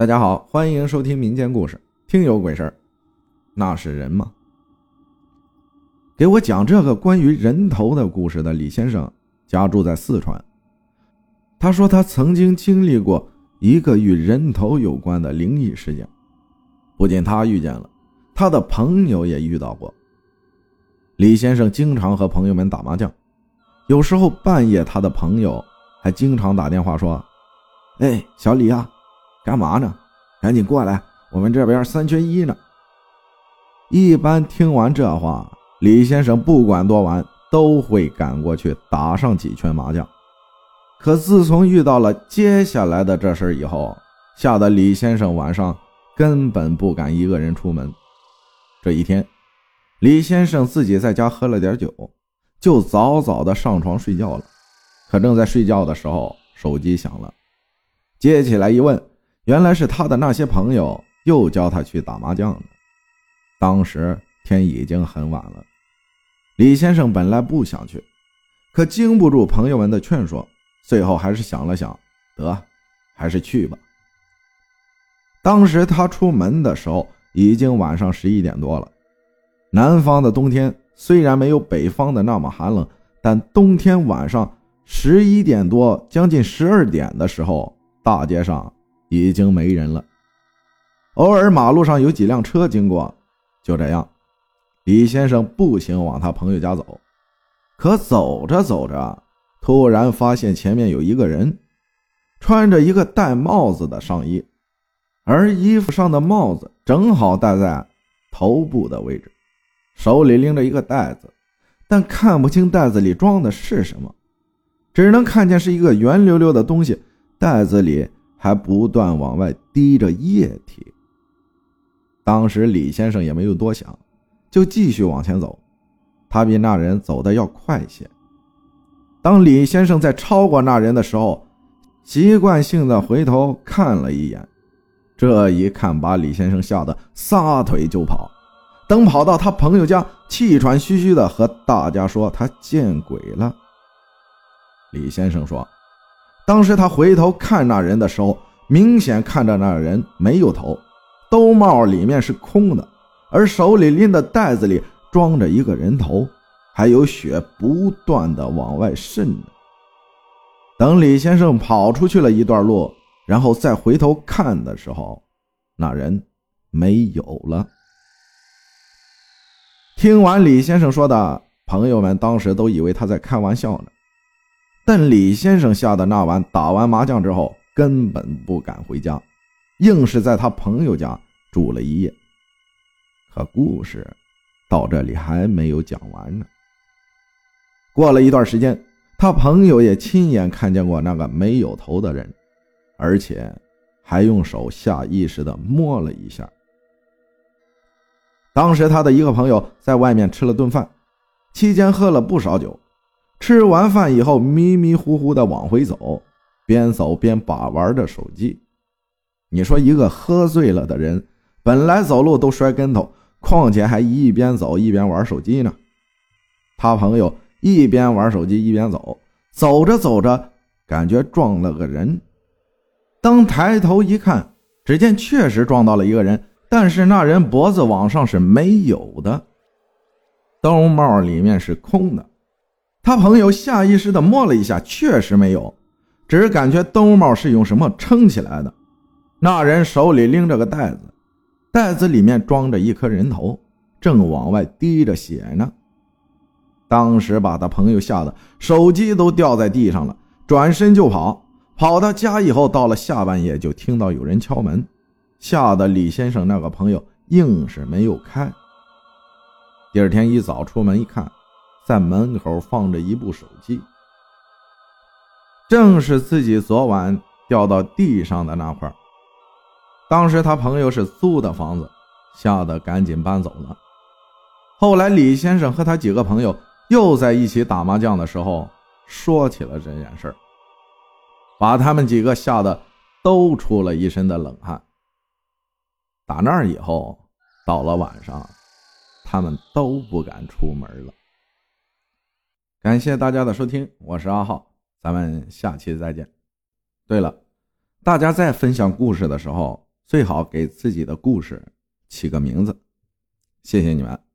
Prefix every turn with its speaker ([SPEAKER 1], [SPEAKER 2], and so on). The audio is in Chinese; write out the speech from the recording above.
[SPEAKER 1] 大家好，欢迎收听民间故事。听有鬼事儿，那是人吗？给我讲这个关于人头的故事的李先生家住在四川。他说他曾经经历过一个与人头有关的灵异事件，不仅他遇见了，他的朋友也遇到过。李先生经常和朋友们打麻将，有时候半夜他的朋友还经常打电话说：“哎，小李啊。”干嘛呢？赶紧过来，我们这边三缺一呢。一般听完这话，李先生不管多晚都会赶过去打上几圈麻将。可自从遇到了接下来的这事以后，吓得李先生晚上根本不敢一个人出门。这一天，李先生自己在家喝了点酒，就早早的上床睡觉了。可正在睡觉的时候，手机响了，接起来一问。原来是他的那些朋友又叫他去打麻将呢。当时天已经很晚了，李先生本来不想去，可经不住朋友们的劝说，最后还是想了想，得，还是去吧。当时他出门的时候已经晚上十一点多了。南方的冬天虽然没有北方的那么寒冷，但冬天晚上十一点多，将近十二点的时候，大街上。已经没人了，偶尔马路上有几辆车经过。就这样，李先生步行往他朋友家走。可走着走着，突然发现前面有一个人，穿着一个戴帽子的上衣，而衣服上的帽子正好戴在头部的位置，手里拎着一个袋子，但看不清袋子里装的是什么，只能看见是一个圆溜溜的东西，袋子里。还不断往外滴着液体。当时李先生也没有多想，就继续往前走。他比那人走的要快些。当李先生在超过那人的时候，习惯性的回头看了一眼。这一看，把李先生吓得撒腿就跑。等跑到他朋友家，气喘吁吁的和大家说他见鬼了。李先生说。当时他回头看那人的时候，明显看着那人没有头，兜帽里面是空的，而手里拎的袋子里装着一个人头，还有血不断的往外渗。等李先生跑出去了一段路，然后再回头看的时候，那人没有了。听完李先生说的，朋友们当时都以为他在开玩笑呢。但李先生吓得那晚打完麻将之后，根本不敢回家，硬是在他朋友家住了一夜。可故事到这里还没有讲完呢。过了一段时间，他朋友也亲眼看见过那个没有头的人，而且还用手下意识的摸了一下。当时他的一个朋友在外面吃了顿饭，期间喝了不少酒。吃完饭以后，迷迷糊糊的往回走，边走边把玩着手机。你说一个喝醉了的人，本来走路都摔跟头，况且还一边走一边玩手机呢。他朋友一边玩手机一边走，走着走着，感觉撞了个人。当抬头一看，只见确实撞到了一个人，但是那人脖子往上是没有的，兜帽里面是空的。他朋友下意识地摸了一下，确实没有，只是感觉兜帽是用什么撑起来的。那人手里拎着个袋子，袋子里面装着一颗人头，正往外滴着血呢。当时把他朋友吓得手机都掉在地上了，转身就跑。跑到家以后，到了下半夜就听到有人敲门，吓得李先生那个朋友硬是没有开。第二天一早出门一看。在门口放着一部手机，正是自己昨晚掉到地上的那块。当时他朋友是租的房子，吓得赶紧搬走了。后来李先生和他几个朋友又在一起打麻将的时候，说起了这件事把他们几个吓得都出了一身的冷汗。打那以后，到了晚上，他们都不敢出门了。感谢大家的收听，我是阿浩，咱们下期再见。对了，大家在分享故事的时候，最好给自己的故事起个名字。谢谢你们。